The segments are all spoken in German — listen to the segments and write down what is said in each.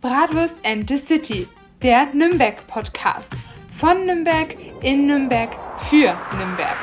Bratwurst and the City, der Nürnberg-Podcast. Von Nürnberg, in Nürnberg, für Nürnberg.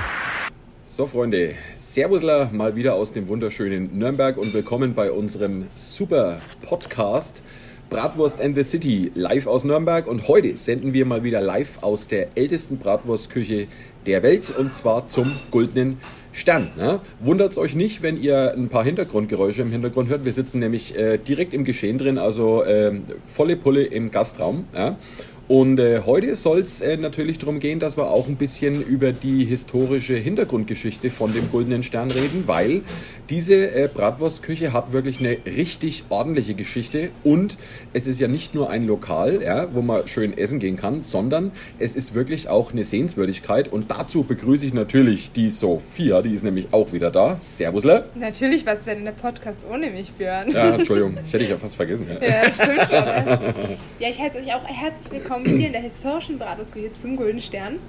So, Freunde, Servusler mal wieder aus dem wunderschönen Nürnberg und willkommen bei unserem super Podcast Bratwurst and the City live aus Nürnberg. Und heute senden wir mal wieder live aus der ältesten Bratwurstküche der Welt und zwar zum Goldenen Stern. Ne? Wundert euch nicht, wenn ihr ein paar Hintergrundgeräusche im Hintergrund hört. Wir sitzen nämlich äh, direkt im Geschehen drin, also äh, volle Pulle im Gastraum. Ja? Und äh, heute soll es äh, natürlich darum gehen, dass wir auch ein bisschen über die historische Hintergrundgeschichte von dem Goldenen Stern reden, weil diese äh, Bratwurstküche hat wirklich eine richtig ordentliche Geschichte und es ist ja nicht nur ein Lokal, ja, wo man schön essen gehen kann, sondern es ist wirklich auch eine Sehenswürdigkeit und dazu begrüße ich natürlich die Sophia, die ist nämlich auch wieder da. Servusle. Natürlich, was wäre denn der Podcast ohne mich, Björn? Ja, Entschuldigung, ich hätte dich ja fast vergessen. Ja, ja stimmt schon. Ja, ja ich heiße euch auch herzlich willkommen hier in der historischen Bratwurstküche zum Golden Stern.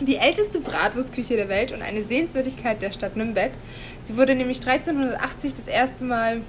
Die älteste Bratwurstküche der Welt und eine Sehenswürdigkeit der Stadt Nürnberg. Sie wurde nämlich 1380 das erste Mal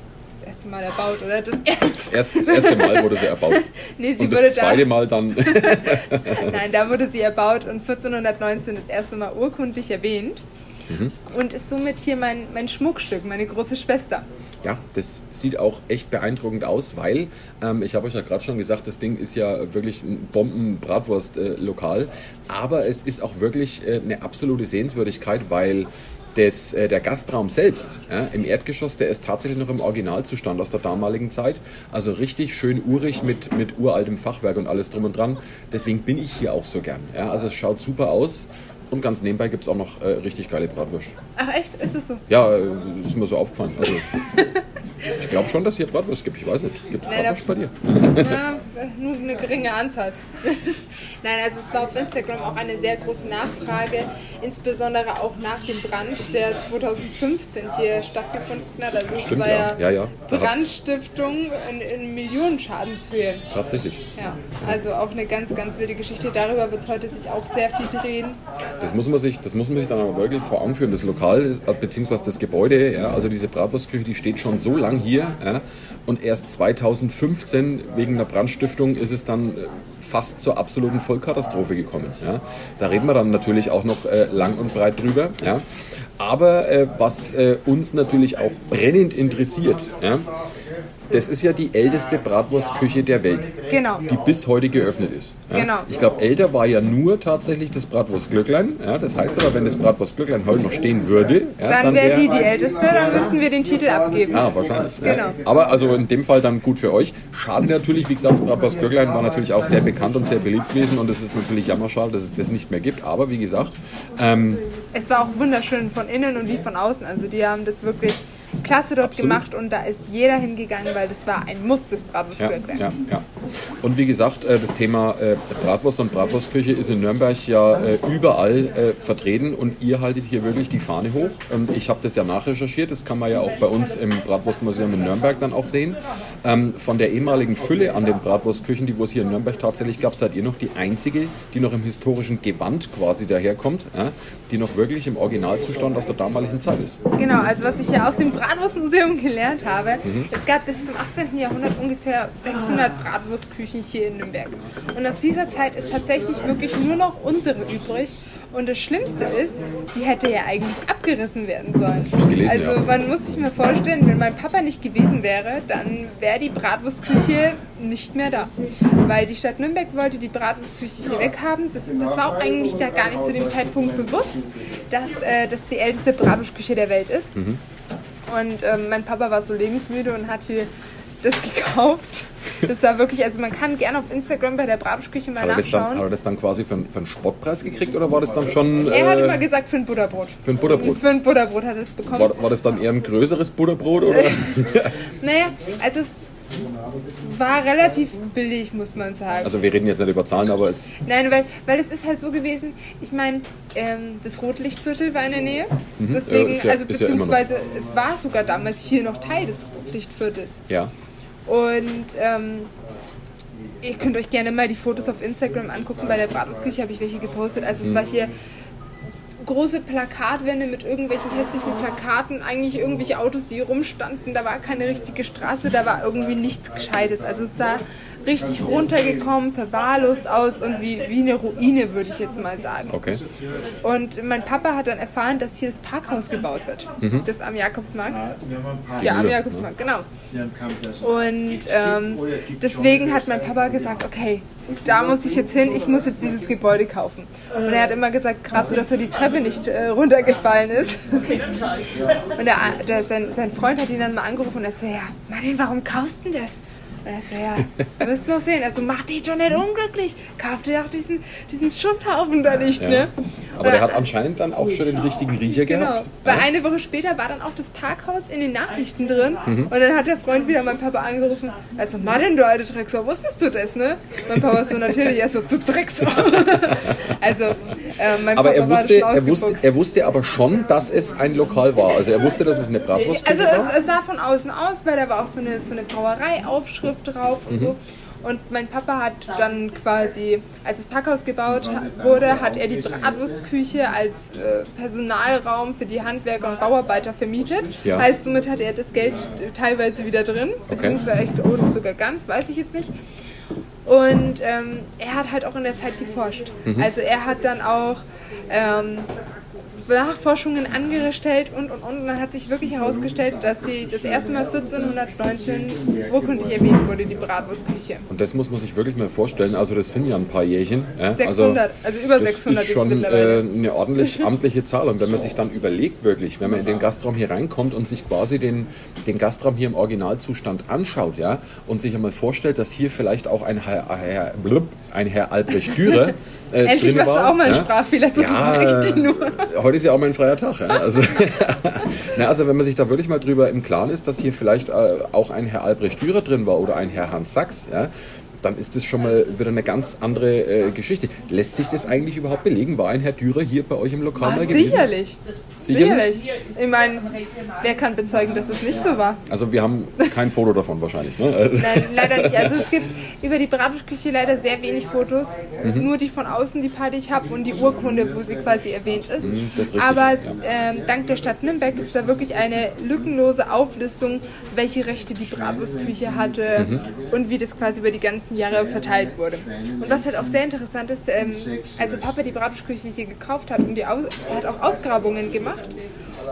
das erste Mal erbaut, oder? Das erste, Erst, das erste Mal wurde sie erbaut. nee, sie und wurde das zweite da, Mal dann. Nein, da wurde sie erbaut und 1419 das erste Mal urkundlich erwähnt. Mhm. Und ist somit hier mein, mein Schmuckstück, meine große Schwester. Ja, das sieht auch echt beeindruckend aus, weil ähm, ich habe euch ja gerade schon gesagt, das Ding ist ja wirklich ein Bomben-Bratwurst-Lokal, aber es ist auch wirklich äh, eine absolute Sehenswürdigkeit, weil das, äh, der Gastraum selbst ja, im Erdgeschoss, der ist tatsächlich noch im Originalzustand aus der damaligen Zeit. Also richtig schön urig mit, mit uraltem Fachwerk und alles drum und dran. Deswegen bin ich hier auch so gern. Ja, also es schaut super aus. Und ganz nebenbei gibt es auch noch äh, richtig geile Bratwurst. Ach echt? Ist das so? Ja, äh, ist mir so aufgefallen. Also, ich glaube schon, dass hier Bratwurst gibt. Ich weiß nicht. Gibt es Bratwurst bei dir? Ja, nur eine geringe Anzahl. Nein, also es war auf Instagram auch eine sehr große Nachfrage, insbesondere auch nach dem Brand, der 2015 hier stattgefunden hat. Also es Stimmt, war ja. Ja, ja. Brandstiftung in, in Millionenschadенshöhe. Tatsächlich. Ja, also auch eine ganz, ganz wilde Geschichte. Darüber wird es heute sich auch sehr viel drehen. Das muss man sich, das muss man sich dann aber wirklich vor Augen führen. Das Lokal äh, beziehungsweise das Gebäude, ja, also diese Bratwurstküche, die steht schon so lang hier ja, und erst 2015 wegen einer Brandstiftung ist es dann äh, fast zur absoluten Vollkatastrophe gekommen. Ja. Da reden wir dann natürlich auch noch äh, lang und breit drüber. Ja. Aber äh, was äh, uns natürlich auch brennend interessiert, das ist ja die älteste Bratwurstküche der Welt Genau. die bis heute geöffnet ist. Ja? Genau. Ich glaube, älter war ja nur tatsächlich das Bratwurstglöcklein. Ja? Das heißt aber, wenn das Bratwurstglöcklein heute noch stehen würde, ja, Dann wäre wär- die die Älteste, dann müssten wir den Titel abgeben. Ah, wahrscheinlich. Genau. Aber also in dem Fall dann gut für euch. Schade natürlich, wie gesagt, das Bratwurstglöcklein war natürlich auch sehr bekannt und sehr beliebt gewesen und es ist natürlich jammerschade, dass es das nicht mehr gibt. Aber wie gesagt, ähm, Es war auch wunderschön von innen und wie von außen. Also die haben das wirklich klasse dort Absolut. gemacht und da ist jeder hingegangen, weil das war ein Muss des Ja, Bratwurstglöcklein. ja, ja. Und wie gesagt, äh, das Thema äh, Bratwurst und Bratwurstküche ist in Nürnberg ja äh, überall vertreten und ihr haltet hier wirklich die Fahne hoch. Und ich habe das ja nachrecherchiert, das kann man ja auch bei uns im Bratwurstmuseum in Nürnberg dann auch sehen. Ähm, Von der ehemaligen Fülle an den Bratwurstküchen, die wo es hier in Nürnberg tatsächlich gab, seid ihr noch die einzige, die noch im historischen Gewand quasi daherkommt, ja, die noch wirklich im Originalzustand aus der damaligen Zeit ist. Genau, also was ich hier aus dem Bratwurstmuseum gelernt habe, Mhm. es gab bis zum 18. Jahrhundert ungefähr 600 Bratwurstküchen hier in Nürnberg. Und aus dieser Zeit ist tatsächlich wirklich nur noch unsere übrig. Und das Schlimmste ist, die hätte ja eigentlich abgerissen werden sollen. gelesen, also ja. man muss sich mal vorstellen, wenn mein Papa nicht gewesen wäre, dann wäre die Bratwurstküche nicht mehr da. Weil die Stadt Nürnberg wollte die Bratwurstküche hier weghaben. Das, das war auch eigentlich da gar nicht zu dem Zeitpunkt bewusst, dass äh, das die älteste Bratwurstküche der Welt ist. Mhm. Und ähm, mein Papa war so lebensmüde und hat hier das gekauft. Das war wirklich, also man kann gerne auf Instagram bei der Bratwurstküche mal Hat das dann, nachschauen. hat er das dann quasi für, einen- für einen Spottpreis gekriegt oder war das dann schon er hat äh, immer gesagt, für ein Butterbrot. für ein Butterbrot? Für ein Butterbrot hat er es bekommen. War, war das dann eher ein größeres Butterbrot oder? Naja, also es war relativ billig, muss man sagen. Also wir reden jetzt nicht über Zahlen, aber es Nein, weil, weil es ist halt so gewesen, ich meine, ähm, das Rotlichtviertel war in der Nähe. Deswegen, Mhm. Ja, ist ja- also ist ja beziehungsweise es war sogar damals hier noch Teil des Rotlichtviertels. ja. Und ähm, ihr könnt euch gerne mal die Fotos auf Instagram angucken. Bei der Bratwurstküche habe ich welche gepostet. Also es war hier große Plakatwände mit irgendwelchen hässlichen Plakaten, eigentlich irgendwelche Autos, die rumstanden. Da war keine richtige Straße, da war irgendwie nichts Gescheites. Also es sah richtig runtergekommen, verwahrlost aus und wie, wie eine Ruine, würde ich jetzt mal sagen. Okay. Und mein Papa hat dann erfahren, dass hier das Parkhaus gebaut wird. Mhm. Das am Jakobsmarkt. Ja, am Jakobsmarkt, genau. Und ähm, deswegen hat mein Papa gesagt, okay, da muss ich jetzt hin, ich muss jetzt dieses Gebäude kaufen. Und er hat immer gesagt, gerade so, dass er die Treppe nicht äh, runtergefallen ist. Und der, der, sein, sein Freund hat ihn dann mal angerufen und er so, ja, Martin, warum kaufst du denn das? Und er so, ja, wir müssen noch sehen. Also mach dich doch nicht unglücklich. Kauf dir doch diesen, diesen Schutthaufen da nicht, Ja. ne? Aber der hat anscheinend dann auch schon den richtigen Riecher Genau. gehabt. Weil eine Woche später war dann auch das Parkhaus in den Nachrichten drin Mhm. und dann hat der Freund wieder meinen Papa angerufen. Also, Martin, du alte Drecksau, wusstest du das, ne? Mein Papa so natürlich, er so, du Drecksau. also, äh, mein Aber Papa er war wusste, schon er, wusste, er wusste aber schon, dass es ein Lokal war. Also er wusste, dass es eine Bratwurst Also war. es, es sah von außen aus, weil da war auch so eine, so eine Brauerei-Aufschrift drauf und so. Und mein Papa hat dann quasi, als das Parkhaus gebaut wurde, hat er die Bratwurstküche als äh, Personalraum für die Handwerker und Bauarbeiter vermietet. Ja. Heißt, somit hat er das Geld teilweise wieder drin, beziehungsweise oder sogar ganz, weiß ich jetzt nicht. Und ähm, er hat halt auch in der Zeit geforscht. Also er hat dann auch ähm, Nachforschungen angestellt und und und. Und dann hat sich wirklich herausgestellt, dass sie das erste Mal 1419 urkundlich erwähnt wurde, die Bratwurstküche. Und das muss man sich wirklich mal vorstellen. Also das sind ja ein paar Jährchen. Ja? 600, also über das 600 ist jetzt schon äh, mittlerweile. eine ordentlich amtliche Zahl. Und wenn man sich dann überlegt, wirklich, wenn man in den Gastraum hier reinkommt und sich quasi den, den Gastraum hier im Originalzustand anschaut, ja, und sich einmal vorstellt, dass hier vielleicht auch ein Herr, Herr, blub, ein Herr Albrecht Dürer äh, Endlich drin machst du war, auch mal einen ja? Sprachfehler, sonst Ja, ich nur. heute ist ja auch mein freier Tag. Ja? Also, na, also wenn man sich da wirklich mal drüber im Klaren ist, dass hier vielleicht äh, auch ein Herr Albrecht Dürer drin war oder ein Herr Hans Sachs, ja, dann ist das schon mal wieder eine ganz andere äh, Geschichte. Lässt sich das eigentlich überhaupt belegen? War ein Herr Dürer hier bei euch im Lokal mal gewesen? sicherlich. Sicherlich? Ich meine, wer kann bezeugen, dass es nicht so war? Also wir haben kein Foto davon wahrscheinlich. Ne? Nein, leider nicht. Also es gibt über die Bratwurstküche leider sehr wenig Fotos. Mhm. Nur die von außen, die die ich habe und die Urkunde, wo sie quasi erwähnt ist. Mhm, ist richtig, Aber ja. ähm, dank der Stadt Nürnberg gibt es da wirklich eine lückenlose Auflistung, welche Rechte die Bratwurstküche hatte Mhm. und wie das quasi über die ganzen Jahre verteilt wurde. Und was halt auch sehr interessant ist, ähm, als der Papa die Bratwurstküche hier gekauft hat und die Aus er hat auch Ausgrabungen gemacht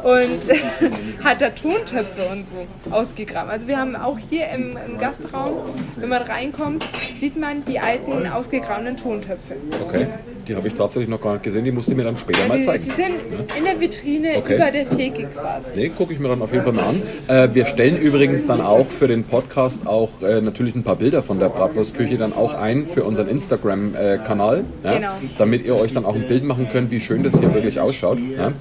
und hat da Tontöpfe und so ausgegraben. Also wir haben auch hier im, im Gastraum, wenn man reinkommt, sieht man die alten ausgegrabenen Tontöpfe. okay, die habe ich tatsächlich noch gar nicht gesehen. Die musst du mir dann später mal Die, zeigen. die sind in der Vitrine Okay. über der Theke quasi. Nee, gucke ich mir dann auf jeden Fall mal an. Äh, wir stellen übrigens dann auch für den Podcast auch äh, natürlich ein paar Bilder von der Bratwurstküche dann auch ein für unseren Instagram-Kanal, ja, Genau. damit ihr euch dann auch ein Bild machen könnt, wie schön das hier wirklich ausschaut. Ja.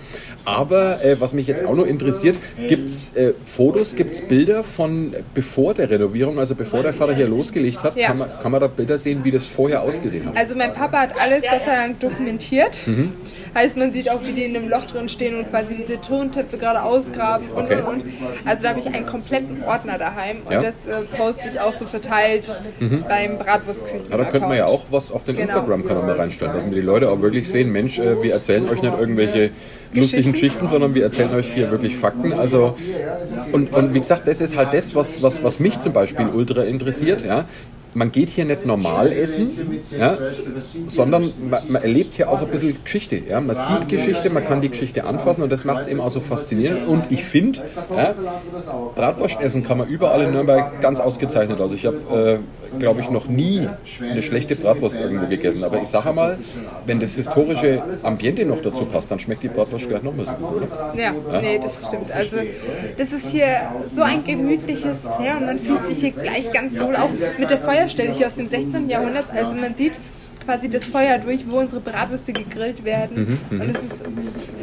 Aber äh, was mich jetzt auch noch interessiert, gibt es äh, Fotos, gibt es Bilder von bevor der Renovierung, also bevor der Vater hier losgelegt hat, Ja. kann, man, kann man da Bilder sehen, wie das vorher ausgesehen hat? Also mein Papa hat alles Gott sei Dank dokumentiert. Mhm. Heißt, man sieht auch, wie die in einem Loch drin stehen und quasi diese Tontöpfe gerade ausgraben und Okay. und und. Also da habe ich einen kompletten Ordner daheim und Ja. das äh, poste ich auch so verteilt beim Bratwurstküchen. Ja, da könnte man ja auch was auf den Genau. Instagram-Kanal mal reinstellen, damit die Leute auch wirklich sehen, Mensch, äh, wir erzählen euch nicht irgendwelche lustigen Geschichten, sondern wir erzählen euch hier wirklich Fakten. Also und, und wie gesagt, das ist halt das, was, was, was mich zum Beispiel ultra interessiert. Ja. Man geht hier nicht normal essen, ja, sondern man, man erlebt hier auch ein bisschen Geschichte. Ja. Man sieht Geschichte, man kann die Geschichte anfassen und das macht es eben auch so faszinierend. Und ich finde, ja, Bratwurst essen kann man überall in Nürnberg ganz ausgezeichnet. Also ich habe, äh, glaube ich, noch nie eine schlechte Bratwurst irgendwo gegessen. Aber ich sage mal, wenn das historische Ambiente noch dazu passt, dann schmeckt die Bratwurst gleich noch mal so gut, oder? Ja, nee, das stimmt. Also das ist hier so ein gemütliches Flair und man fühlt sich hier gleich ganz wohl auch mit der Feuerstelle hier aus dem 16. Jahrhundert. Also man sieht quasi das Feuer durch, wo unsere Bratwürste gegrillt werden. Und es ist,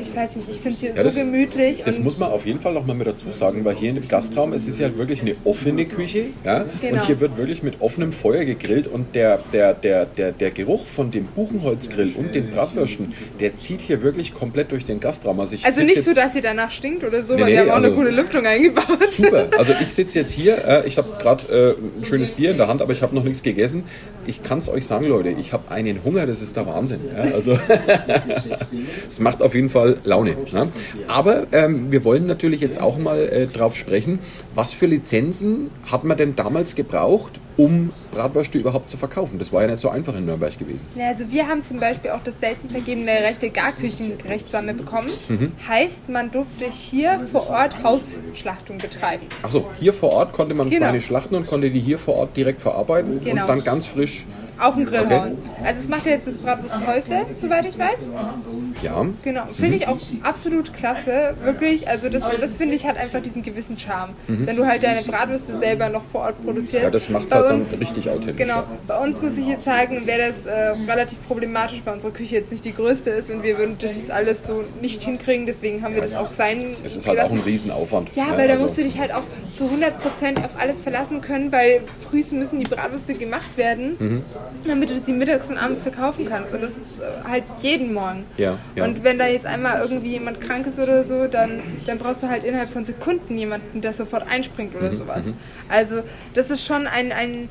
ich weiß nicht, ich finde es hier Mhm, Ja, das- so gemütlich. Das muss man auf jeden Fall noch mal mit dazu sagen, weil hier im Gastraum es ist ja wirklich eine offene Küche, ja, Genau. und hier wird wirklich mit offenem Feuer gegrillt und der, der, der, der, der Geruch von dem Buchenholzgrill und den Bratwürsten, der zieht hier wirklich komplett durch den Gastraum. Also, also nicht so, dass ihr danach stinkt oder so, Nee, weil nee, wir haben auch also- eine coole Lüftung eingebaut. Super. Also ich sitze jetzt hier, äh, ich habe gerade äh, ein schönes Bier in der Hand, aber ich habe noch nichts gegessen. Ich kann es euch sagen, Leute, ich habe einen Hunger, das ist der Wahnsinn. Ja, also es macht auf jeden Fall Laune. Ne? Aber ähm, wir wollen natürlich jetzt auch mal äh, drauf sprechen, was für Lizenzen hat man denn damals gebraucht, um Bratwürste überhaupt zu verkaufen. Das war ja nicht so einfach in Nürnberg gewesen. Ja, also wir haben zum Beispiel auch das selten vergebene rechte Garküchengerechtsame bekommen. Mhm. Heißt, man durfte hier vor Ort Hausschlachtung betreiben. Achso, hier vor Ort konnte man genau. Schweine schlachten und konnte die hier vor Ort direkt verarbeiten genau. und dann ganz frisch auf den Grill okay. hauen. Also es macht ja jetzt das Bratwursthäusle, soweit ich weiß. Ja. Genau, finde ich auch absolut klasse, wirklich. Also das, das finde ich hat einfach diesen gewissen Charme. Mhm. Wenn du halt deine Bratwürste selber noch vor Ort produzierst. Ja, das macht es halt uns, dann richtig authentisch. Genau, bei uns muss ich jetzt sagen, wäre das äh, relativ problematisch, weil unsere Küche jetzt nicht die größte ist und wir würden das jetzt alles so nicht hinkriegen, deswegen haben wir ja, das auch sein Es ist halt auch ein Riesenaufwand. Ja, weil also. da musst du dich halt auch zu 100% auf alles verlassen können, weil früh müssen die Bratwürste gemacht werden. Mhm damit du sie mittags und abends verkaufen kannst. Und das ist äh, halt jeden Morgen. Ja, ja. Und wenn da jetzt einmal irgendwie jemand krank ist oder so, dann, dann brauchst du halt innerhalb von Sekunden jemanden, der sofort einspringt oder mhm, sowas. Mhm. Also das ist schon ein, ein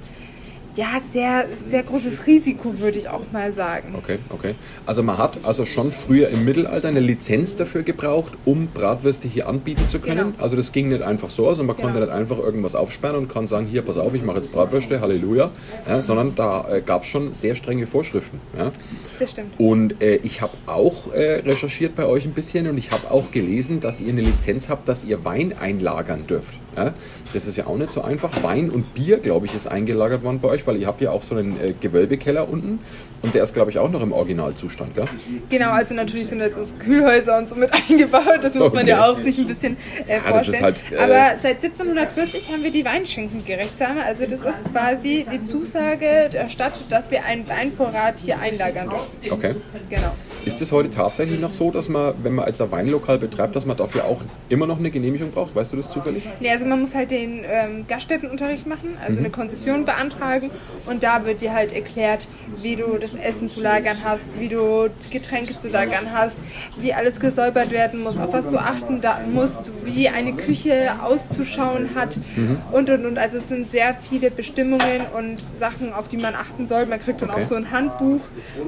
ja, sehr, sehr großes Risiko, würde ich auch mal sagen. Okay, okay. Also man hat also schon früher im Mittelalter eine Lizenz dafür gebraucht, um Bratwürste hier anbieten zu können. Genau. Also das ging nicht einfach so, also man genau. konnte nicht einfach irgendwas aufsperren und kann sagen, hier, pass auf, ich mache jetzt Bratwürste, Halleluja, ja, sondern da äh, gab es schon sehr strenge Vorschriften. Ja. Das stimmt. Und äh, ich habe auch äh, recherchiert bei euch ein bisschen und ich habe auch gelesen, dass ihr eine Lizenz habt, dass ihr Wein einlagern dürft. Ja. Das ist ja auch nicht so einfach. Wein und Bier, glaube ich, ist eingelagert worden bei euch weil ihr habt ja auch so einen äh, Gewölbekeller unten und der ist, glaube ich, auch noch im Originalzustand, gell? Genau, also natürlich sind jetzt so Kühlhäuser und so mit eingebaut, das muss okay. man ja auch sich ein bisschen äh, vorstellen. Ja, halt, äh, Aber seit 1740 haben wir die Weinschenkengerechtsame, also das ist quasi die Zusage der Stadt, dass wir einen Weinvorrat hier einlagern dürfen. Okay. Genau. Ist es heute tatsächlich noch so, dass man, wenn man als ein Weinlokal betreibt, dass man dafür auch immer noch eine Genehmigung braucht? Weißt du das zufällig? Nee, also man muss halt den ähm, Gaststättenunterricht machen, also mhm. eine Konzession beantragen und da wird dir halt erklärt, wie du das Essen zu lagern hast, wie du Getränke zu lagern hast, wie alles gesäubert werden muss, auf was du achten musst, wie eine Küche auszuschauen hat mhm. und und und. Also es sind sehr viele Bestimmungen und Sachen, auf die man achten soll. Man kriegt dann okay. auch so ein Handbuch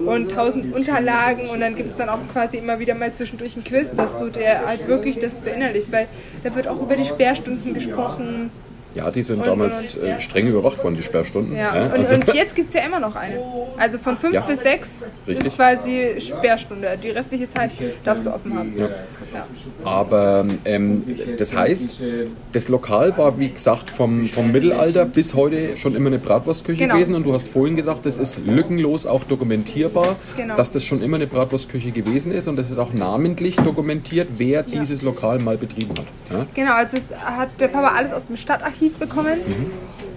und tausend Unterlagen und dann gibt es dann auch quasi immer wieder mal zwischendurch ein Quiz, dass du dir halt wirklich das verinnerlichst, weil da wird auch über die Sperrstunden gesprochen. Ja, die sind und, damals und, und, äh, streng überwacht worden, die Sperrstunden. Ja. ja also und, jetzt gibt es ja immer noch eine. Also von 5 ja. bis 6 ist quasi Sperrstunde. Die restliche Zeit darfst du offen haben. Ja. Aber ähm, das heißt, das Lokal war, wie gesagt, vom, vom Mittelalter bis heute schon immer eine Bratwurstküche genau. gewesen. Und du hast vorhin gesagt, das ist lückenlos auch dokumentierbar, genau. dass das schon immer eine Bratwurstküche gewesen ist. Und das ist auch namentlich dokumentiert, wer dieses Lokal mal betrieben hat. Genau, also hat der Papa alles aus dem Stadtarchiv Archiv bekommen.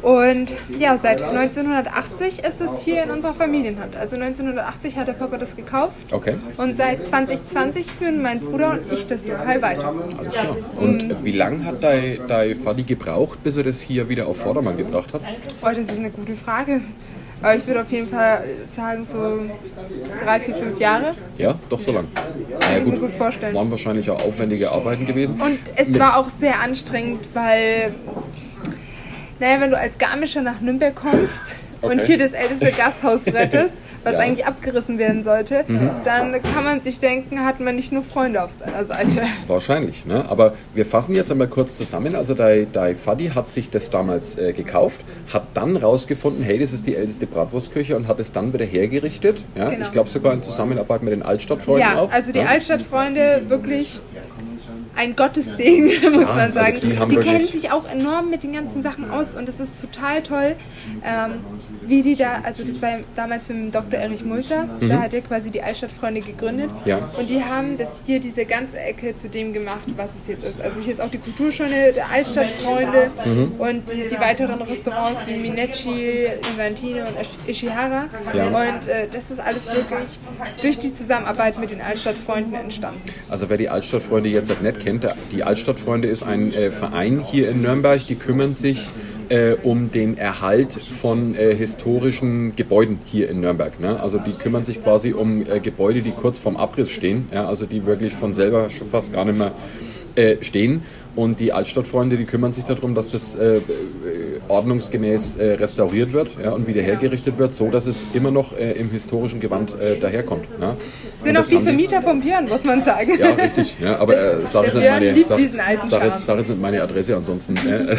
Und ja, seit 1980 ist es hier in unserer Familienhand. Also 1980 hat der Papa das gekauft. Okay. Und seit 2020 führen mein Bruder und ich das Lokal weiter. Alles klar. Und wie lange hat dein, dein Vati gebraucht, bis er das hier wieder auf Vordermann gebracht hat? Oh, das ist eine gute Frage. Aber ich würde auf jeden Fall sagen, so drei, vier, fünf Jahre. Ja, doch so lang. Kann ja, gut, ich mir gut vorstellen. Waren wahrscheinlich auch aufwendige Arbeiten gewesen. Und es Mit war auch sehr anstrengend, weil naja, wenn du als Garmischer nach Nürnberg kommst okay. und hier das älteste Gasthaus rettest, was ja. eigentlich abgerissen werden sollte, mhm. dann kann man sich denken, hat man nicht nur Freunde auf seiner Seite. Wahrscheinlich, ne? Aber wir fassen jetzt einmal kurz zusammen. Also der, der Fadi hat sich das damals äh, gekauft, hat dann rausgefunden, hey, das ist die älteste Bratwurstküche und hat es dann wieder hergerichtet. Ja? Genau. Ich glaube sogar in Zusammenarbeit mit den Altstadtfreunden ja, auch. Also die ja? Altstadtfreunde wirklich ein Gottessegen, muss ja, man sagen. Also die, die kennen sich auch enorm mit den ganzen Sachen aus und es ist total toll, ähm, wie die da, also das war damals mit dem Dr. Erich Mulzer, mhm. da hat er quasi die Altstadtfreunde gegründet ja. und die haben das hier, diese ganze Ecke zu dem gemacht, was es jetzt ist. Also hier ist auch die Kulturschöne der Altstadtfreunde mhm. und die, die, weiteren Restaurants wie Minecci, Inventino und Ishihara ja. und äh, das ist alles wirklich durch die Zusammenarbeit mit den Altstadtfreunden entstanden. Also wer die Altstadtfreunde jetzt nicht kennt, kennt, die Altstadtfreunde ist ein äh, Verein hier in Nürnberg, die kümmern sich äh, um den Erhalt von äh, historischen Gebäuden hier in Nürnberg. Ne? Also die kümmern sich quasi um äh, Gebäude, die kurz vorm Abriss stehen, ja? also die wirklich von selber schon fast gar nicht mehr äh, stehen. Und die Altstadtfreunde, die kümmern sich darum, dass das äh, ordnungsgemäß äh, restauriert wird ja, und wieder hergerichtet wird, so dass es immer noch äh, im historischen Gewand äh, daherkommt. Ja. Sind auch die Vermieter vom Björn, muss man sagen. Ja, richtig. Ja, aber äh, sag, jetzt meine, sag, sag, jetzt, sag jetzt meine Adresse ansonsten. Äh,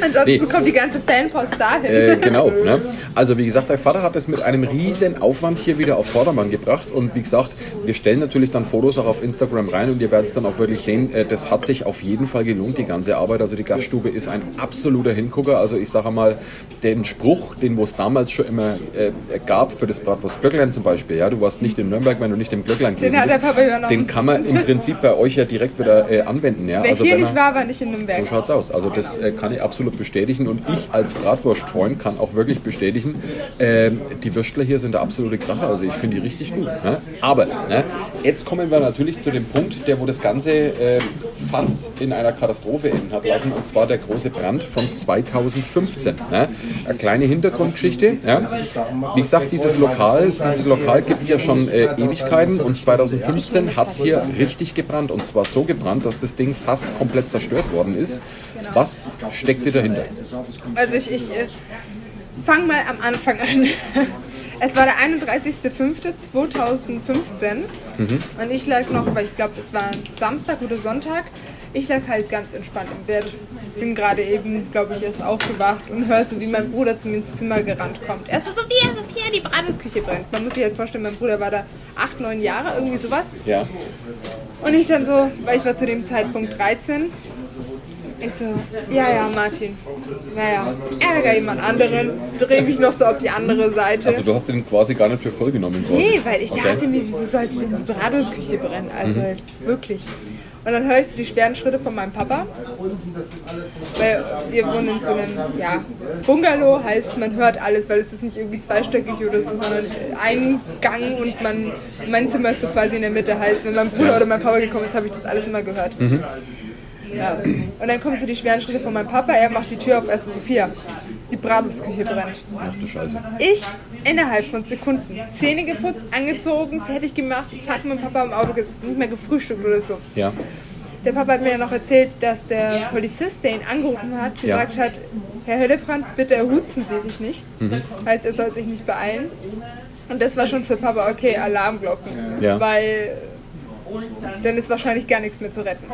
Ansonsten Nee. kommt die ganze Fanpost dahin. Äh, genau. Ne? Also wie gesagt, dein Vater hat es mit einem riesen Aufwand hier wieder auf Vordermann gebracht und wie gesagt, wir stellen natürlich dann Fotos auch auf Instagram rein und ihr werdet es dann auch wirklich sehen, äh, das hat sich auf jeden Fall gelohnt, die ganze Arbeit. Also die Gaststube ist ein absoluter Hingucker. Also ich sage mal, den Spruch, den wo es damals schon immer äh, gab für das Bratwurst Glöcklein zum Beispiel, ja, du warst nicht in Nürnberg, wenn du nicht im Glöcklein gewesen hat der Papa übernommen. den kann man im Prinzip bei euch ja direkt wieder äh, anwenden. Ja? Wer also hier wenn nicht war, war nicht in Nürnberg. so schaut's aus. Also das äh, kann ich absolut bestätigen und ich als Bratwurstfreund kann auch wirklich bestätigen, ähm, die Würstler hier sind der absolute Kracher. Also ich finde die richtig gut. Ne? Aber ne, jetzt kommen wir natürlich zu dem Punkt, der wo das Ganze äh, fast in einer Katastrophe enden hat lassen und zwar der große Brand von 2015. Ne? Eine kleine Hintergrundgeschichte. Ja? Wie gesagt, dieses Lokal, dieses Lokal gibt es ja schon äh, Ewigkeiten und 2015 hat es hier richtig gebrannt und zwar so gebrannt, dass das Ding fast komplett zerstört worden ist. Was steckte dahinter? Also ich, ich äh, fange mal am Anfang an. Es war der 31.05.2015 und ich lag noch, weil ich glaube, das war Samstag oder Sonntag, ich lag halt ganz entspannt im Bett. Bin gerade eben, glaube ich, erst aufgewacht und höre so, wie mein Bruder zu mir ins Zimmer gerannt kommt. Er so, Sophia, Sophia, die Bratwurstküche brennt. Man muss sich halt vorstellen, mein Bruder war da acht, neun Jahre, irgendwie sowas. Ja. Und ich dann so, weil ich war zu dem Zeitpunkt 13, ich so, ja, ja, Martin, naja, ärger jemand anderen, drehe mich noch so auf die andere Seite. Also du hast den quasi gar nicht für voll genommen. Quasi. nee, weil ich Okay. dachte mir, wieso sollte denn die Beratungsküche brennen? Also jetzt wirklich. Und dann höre ich so die schweren Schritte von meinem Papa. Weil wir wohnen in so einem ja, Bungalow, heißt man hört alles, weil es ist nicht irgendwie zweistöckig oder so, sondern ein Gang und man, mein Zimmer ist so quasi in der Mitte. Heißt, wenn mein Bruder oder mein Papa gekommen ist, habe ich das alles immer gehört. Ja. Und dann kommen so die schweren Schritte von meinem Papa, er macht die Tür auf, erst so, Sophia, die Bratwurstküche brennt. Ach du Scheiße. Ich innerhalb von Sekunden Zähne geputzt, angezogen, fertig gemacht, zack, mit Papa im Auto gesessen, nicht mehr gefrühstückt oder so. Ja. Der Papa hat mir ja noch erzählt, dass der Polizist, der ihn angerufen hat, Ja. gesagt hat, Herr Höllebrand, bitte erhutzen Sie sich nicht. Heißt, er soll sich nicht beeilen. Und das war schon für Papa okay, Alarmglocken. Ja. Weil dann ist wahrscheinlich gar nichts mehr zu retten.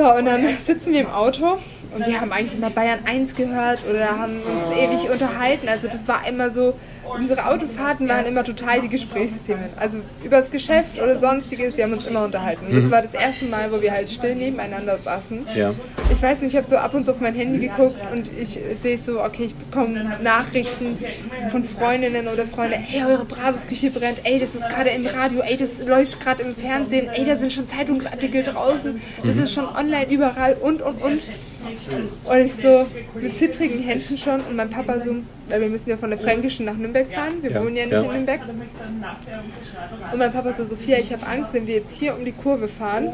So, und dann sitzen wir im Auto und wir haben eigentlich immer Bayern 1 gehört oder haben uns ewig unterhalten. Also das war immer so, unsere Autofahrten waren immer total die Gesprächsthemen. Also über das Geschäft oder sonstiges, wir haben uns immer unterhalten. Und das war das erste Mal, wo wir halt still nebeneinander saßen. Ja. Ich weiß nicht, ich habe so ab und zu auf mein Handy geguckt und ich sehe so, okay, ich bekomme Nachrichten von Freundinnen oder Freunden, ey, eure Bravos-Küche brennt, ey, das ist gerade im Radio, ey, das läuft gerade im Fernsehen, ey, da sind schon Zeitungsartikel draußen, das ist schon online überall und, und, und. Und ich so mit zittrigen Händen schon und mein Papa so, weil wir müssen ja von der Fränkischen nach Nürnberg fahren, wir Ja, wohnen ja nicht ja. in Nürnberg. Und mein Papa so, Sophia, ich habe Angst, wenn wir jetzt hier um die Kurve fahren,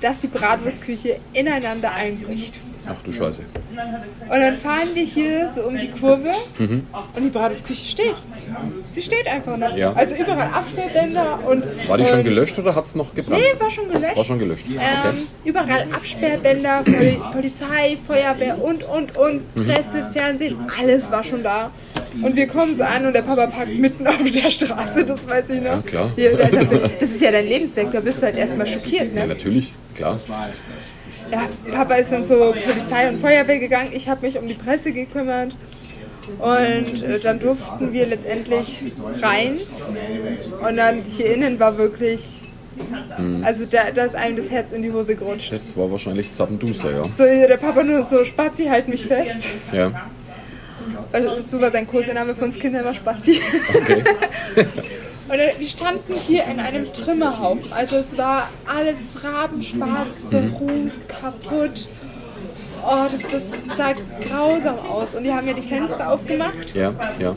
dass die Bratwurstküche ineinander einbricht. Ach du Scheiße. Und dann fahren wir hier so um die Kurve und die Bratwurstküche steht. Sie steht einfach noch. Ja. Also überall Absperrbänder und. War die schon gelöscht oder hat es noch gebrannt? Nee, war schon gelöscht. War schon gelöscht. Ähm, Okay. überall Absperrbänder, Poli Polizei, Feuerwehr und, und, und, Mhm. Presse, Fernsehen, alles war schon da. Und wir kommen so an und der Papa parkt mitten auf der Straße, das weiß ich noch. Ja, klar. Das ist ja dein Lebensweg, da bist du halt erstmal schockiert, Ja, ne? natürlich, klar. Ja, Papa ist dann zur Polizei und Feuerwehr gegangen, ich habe mich um die Presse gekümmert. Und äh, dann durften wir letztendlich rein. Und dann hier innen war wirklich. Also da, da ist einem das Herz in die Hose gerutscht. Das war wahrscheinlich zappenduster, ja. So, der Papa nur so, Spazi, halt mich fest. Ja, Also, so war sein Kursename für uns Kinder immer Spazi. okay. Und wir standen hier in einem Trümmerhaufen. Also es war alles rabenschwarz, verrußt, kaputt. Oh, das, das sah grausam aus. Und die haben ja die Fenster aufgemacht. Ja, ja.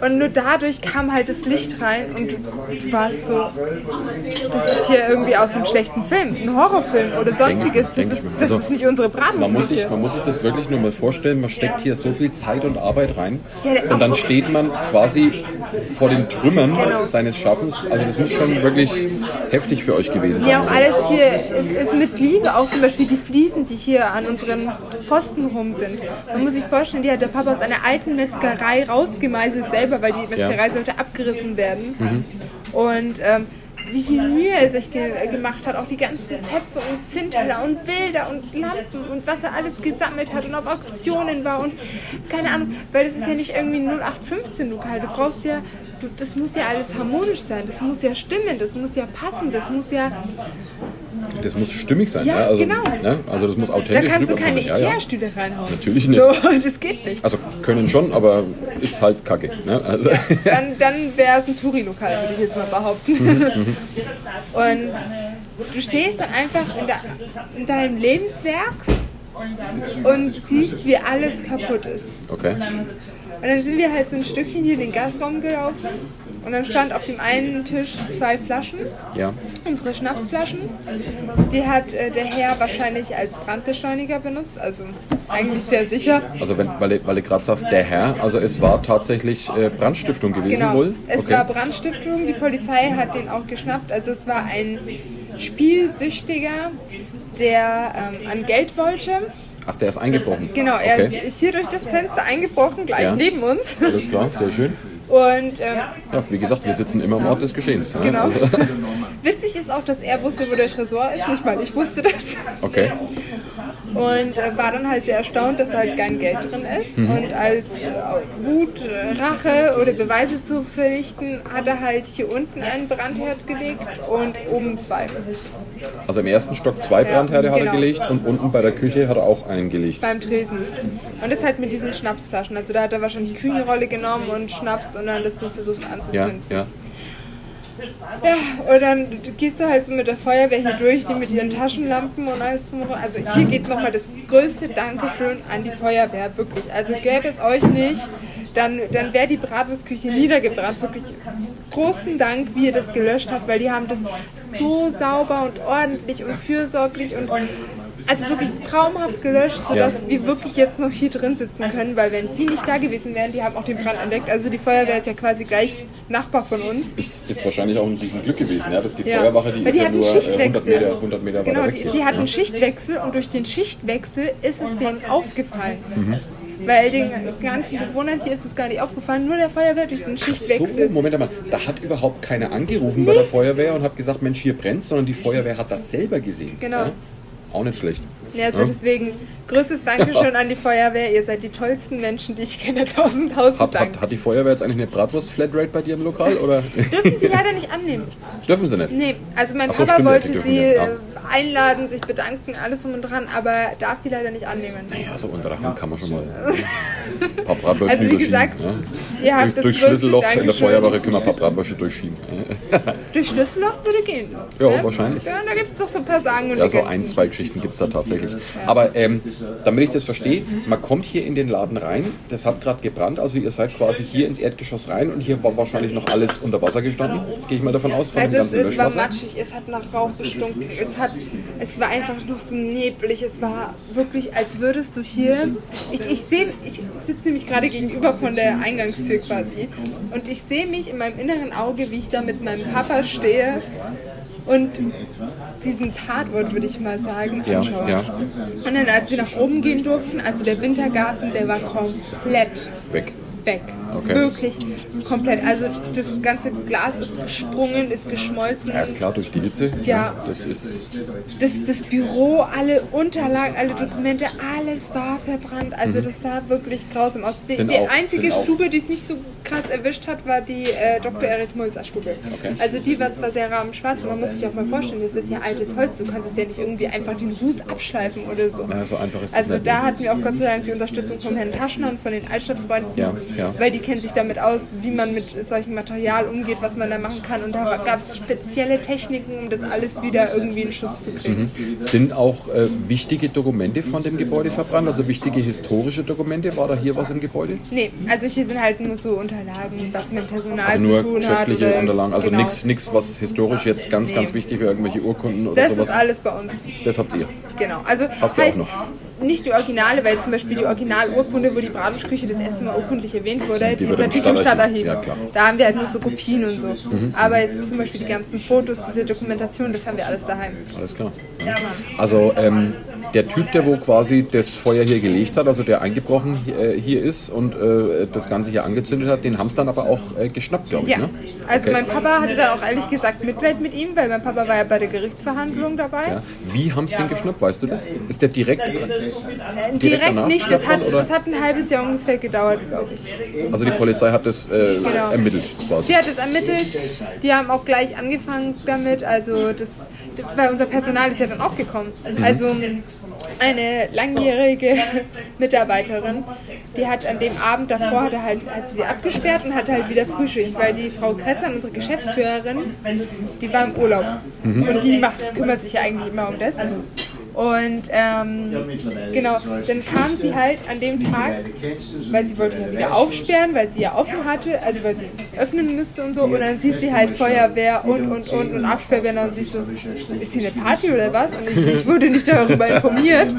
Und nur dadurch kam halt das Licht rein und du, warst so, das ist hier irgendwie aus einem schlechten Film, ein Horrorfilm oder sonstiges. Das, ist, das ist nicht unsere Man muss, sich, man muss sich das wirklich nur mal vorstellen, man steckt hier so viel Zeit und Arbeit rein und dann steht man quasi vor den Trümmern Genau. seines Schaffens. Also das muss schon wirklich heftig für euch gewesen sein. Ja, auch alles hier ist, ist mit Liebe, auch zum Beispiel die Fliesen, die hier an unseren Pfosten rum sind. Man muss sich vorstellen, die hat der Papa aus einer alten Metzgerei rausgemeißelt selber, weil die Metzgerei sollte abgerissen werden. Und ähm, wie viel Mühe er sich ge gemacht hat, auch die ganzen Töpfe und Zinnteller und Bilder und Lampen und was er alles gesammelt hat und auf Auktionen war und keine Ahnung, weil das ist ja nicht irgendwie ein 0815 Lokal, du brauchst ja, du, das muss ja alles harmonisch sein, das muss ja stimmen, das muss ja passen, das muss ja, Das muss stimmig sein. Ja, ne? also, genau. Ne? also das muss da authentisch kannst du keine rüberkommen. Ja, ja. Ikea-Stühle reinhauen. Natürlich nicht. So, das geht nicht. Also können schon, aber ist halt kacke. Ne? Also, Dann, dann wäre es ein Touri-Lokal, würde ich jetzt mal behaupten. Mhm, Und du stehst dann einfach in, de, in deinem Lebenswerk und siehst, wie alles kaputt ist. okay. Und dann sind wir halt so ein Stückchen hier in den Gastraum gelaufen und dann stand auf dem einen Tisch zwei Flaschen, Ja. unsere Schnapsflaschen. Die hat äh, der Herr wahrscheinlich als Brandbeschleuniger benutzt, also eigentlich sehr sicher. Also wenn, weil, du- weil du gerade sagst, der Herr, also es war tatsächlich äh, Brandstiftung gewesen Genau, wohl? es okay. war Brandstiftung, die Polizei hat den auch geschnappt. Also es war ein Spielsüchtiger, der ähm, an Geld wollte. Ach, der ist eingebrochen. Genau, er okay. ist hier durch das Fenster eingebrochen, gleich Ja. neben uns. Alles klar, sehr schön. Und ähm, Ja, wie gesagt, wir sitzen immer am Ort des Geschehens. ne? genau. Witzig ist auch, dass er wusste, wo der Tresor ist, nicht mal ich wusste das. okay. Und äh, war dann halt sehr erstaunt, dass halt kein Geld drin ist. Mhm. Und als äh, Wut, äh, Rache oder Beweise zu verrichten, hat er halt hier unten einen Brandherd gelegt und oben zwei. Also im ersten Stock zwei Brandherde hat er genau. gelegt und unten bei der Küche hat er auch einen gelegt. beim Tresen. Und das halt mit diesen Schnapsflaschen. Also da hat er wahrscheinlich Küchenrolle genommen und Schnaps und dann das so versucht Ja, anzuzünden. ja. Ja, und dann gehst du halt so mit der Feuerwehr hier durch, die mit ihren Taschenlampen und alles drum. Also hier geht nochmal das größte Dankeschön an die Feuerwehr, wirklich. Also gäbe es euch nicht, dann, dann wäre die Bratwurstküche niedergebrannt. Wirklich großen Dank, wie ihr das gelöscht habt, weil die haben das so sauber und ordentlich und fürsorglich und also wirklich traumhaft gelöscht, sodass Ja. wir wirklich jetzt noch hier drin sitzen können, weil wenn die nicht da gewesen wären, die haben auch den Brand entdeckt. Also die Feuerwehr ist ja quasi gleich Nachbar von uns. Ist, ist wahrscheinlich auch ein Riesenglück gewesen, ja, dass die Ja. Feuerwache, die Weil ist die ja nur äh, 100 Schichtwechsel. Meter, 100 Meter weiter Genau, weg. die, die hatten Schichtwechsel und durch den Schichtwechsel ist es denen aufgefallen. Mhm. Weil den ganzen Bewohnern hier ist es gar nicht aufgefallen, nur der Feuerwehr durch den So, Schichtwechsel. Moment mal, da hat überhaupt keiner angerufen bei der Feuerwehr und hat gesagt, Mensch, hier brennt, sondern die Feuerwehr hat das selber gesehen. Genau. Ja? Auch nicht schlecht. Ja, also deswegen größtes Dankeschön an die Feuerwehr. Ihr seid die tollsten Menschen, die ich kenne. Tausend, tausend Hat, Dank. hat, hat die Feuerwehr jetzt eigentlich eine Bratwurst-Flatrate bei dir im Lokal? Oder? Dürfen sie leider nicht annehmen. Dürfen sie nicht? Nee, also mein so, Papa stimmt, wollte sie ja, ja. äh, einladen, sich bedanken, alles drum und dran, aber darf sie leider nicht annehmen. Ja, so unter der Hand kann man schon mal ein paar Bratwürste Also wie gesagt, ihr habt Durch, das durch Schlüsselloch in der. Feuerwache können wir ein paar Bratwürste durchschieben. Durch Schlüsselloch würde gehen. Ja, wahrscheinlich. Ja, da gibt es doch so ein paar Sagen und Ja, so ein, zwei Geschichten gibt es da tatsächlich. Aber ähm, damit ich das verstehe, man kommt hier in den Laden rein, das hat gerade gebrannt, also ihr seid quasi hier ins Erdgeschoss rein und hier war wahrscheinlich noch alles unter Wasser gestanden, gehe ich mal davon aus, von Also dem es, ganzen es war matschig, es hat nach Rauch gestunken, es, hat, es war einfach noch so neblig, es war wirklich, als würdest du hier, ich, ich sehe, ich sitze nämlich gerade gegenüber von der Eingangstür quasi und ich sehe mich in meinem inneren Auge, wie ich da mit meinem Papa stehe und diesen Tatwort, würde ich mal sagen, Ja, anschaue. ja. Und dann, als wir nach oben gehen durften, also der Wintergarten, der war komplett Weg. weg. Okay. Wirklich komplett. Also das ganze Glas ist gesprungen, ist geschmolzen. Ja, ist klar, durch die Hitze. Ja. Das ist, Das, das Büro, alle Unterlagen, alle Dokumente, alles war verbrannt. Also das sah wirklich grausam aus. Die, Mhm. Die auch- einzige Stube, die es nicht so krass erwischt hat, war die äh, Dr. Erik Mulzer Stube. Okay. Also die war zwar sehr rahmenschwarz, aber man muss sich auch mal vorstellen, das ist ja altes Holz. Du kannst es ja nicht irgendwie einfach den Fuß abschleifen oder so. Ja, so einfach ist Also da hatten wir auch Gott sei Dank die Unterstützung vom Herrn Taschner und von den Altstadtfreunden. Ja, ja. Weil die kennen sich damit aus, wie man mit solchem Material umgeht, was man da machen kann. Und da gab es spezielle Techniken, um das alles wieder irgendwie in Schuss zu kriegen. sind auch äh, wichtige Dokumente von dem Gebäude verbrannt, also wichtige historische Dokumente. War da hier was im Gebäude? Nee, also hier sind halt nur so Unterlagen, was mit Personal Also nur zu tun hat. schriftliche oder- Unterlagen, also genau. nichts, was historisch jetzt ganz, ganz wichtig wäre, irgendwelche Urkunden oder Das sowas. ist alles bei uns. Das habt ihr. Genau. Also Hast du halt, auch noch? Nicht die Originale, weil zum Beispiel die Originalurkunde, wo die Bratwurstküche das erste Mal urkundlich erwähnt wurde, die, Die ist natürlich im Stadtarchiv. Ja, da haben wir halt nur so Kopien und so. Aber jetzt zum Beispiel die ganzen Fotos, diese Dokumentation, das haben wir alles daheim. Alles klar. Ja. Also ähm, der Typ, der wo quasi das Feuer hier gelegt hat, also der eingebrochen äh, hier ist und äh, das Ganze hier angezündet hat, den haben es dann aber auch äh, geschnappt, glaube ich. Ja, Ne? also Okay. mein Papa hatte dann auch ehrlich gesagt Mitleid mit ihm, weil mein Papa war ja bei der Gerichtsverhandlung dabei. Ja. Wie haben sie den geschnappt, weißt du das? Ist der direkt, Äh, Direkt Direkt nicht, das hat, das hat ein halbes Jahr ungefähr gedauert, glaube ich. also die Polizei hat das äh, Genau. ermittelt quasi. Sie hat es ermittelt, die haben auch gleich angefangen damit, also das, das weil unser Personal ist ja dann auch gekommen. Also eine langjährige Mitarbeiterin, die hat an dem Abend davor hat, er halt, hat sie abgesperrt und hat halt wieder Frühschicht, weil die Frau Kretzer, unsere Geschäftsführerin, die war im Urlaub Mhm. und die macht, kümmert sich ja eigentlich immer um das. Und ähm, genau, dann kam sie halt an dem Tag, weil sie wollte ja wieder aufsperren, weil sie ja offen hatte, also weil sie öffnen müsste und so. Und dann sieht sie halt Feuerwehr und und und und Absperrbänder und sie so, ist hier eine Party oder was? Und ich, ich wurde nicht darüber informiert.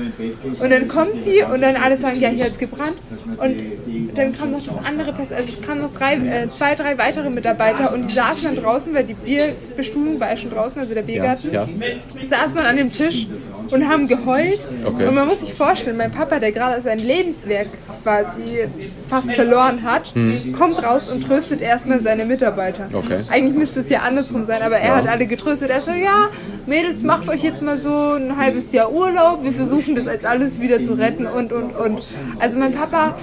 Und dann kommt sie und dann alle sagen, ja, hier hat's gebrannt. Und dann kam noch das andere Person, also es kamen noch drei, äh, zwei, drei weitere Mitarbeiter und die saßen dann draußen, weil die Bierbestuhlung war ja schon draußen, also der Ja, Biergarten ja. saßen dann an dem Tisch und haben geheult. Okay. Und man muss sich vorstellen, mein Papa, der gerade sein Lebenswerk quasi fast verloren hat, kommt raus und tröstet erstmal seine Mitarbeiter. Hm. Okay. Eigentlich müsste es ja andersrum sein, aber er Ja. hat alle getröstet. Er so, ja, Mädels, macht euch jetzt mal so ein halbes Jahr Urlaub. Wir versuchen das als alles wieder zu retten und, und, und. Also mein Papa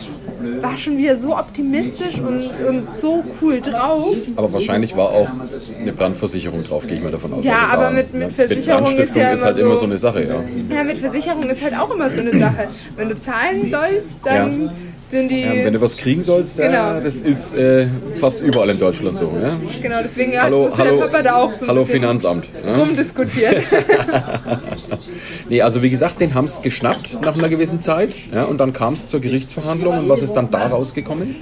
war schon wieder so optimistisch und, und so cool drauf. Aber wahrscheinlich war auch eine Brandversicherung drauf, gehe ich mal davon aus. Ja, Also aber mit- mit Versicherung ist ja ist halt immer so- so eine Sache, ja. Ja, mit Versicherung ist halt auch immer so eine Sache. Wenn du zahlen sollst, dann Ja. Sind die. Ja, wenn du was kriegen sollst, ja, Genau. das ist äh, fast überall in Deutschland so. Ja? genau, deswegen ja, Hallo, musste hallo, der Papa da auch so ein hallo Finanzamt. Ja? rumdiskutieren. Nee, also wie gesagt, den haben es geschnappt nach einer gewissen Zeit ja, und dann kam es zur Gerichtsverhandlung und was ist dann da rausgekommen?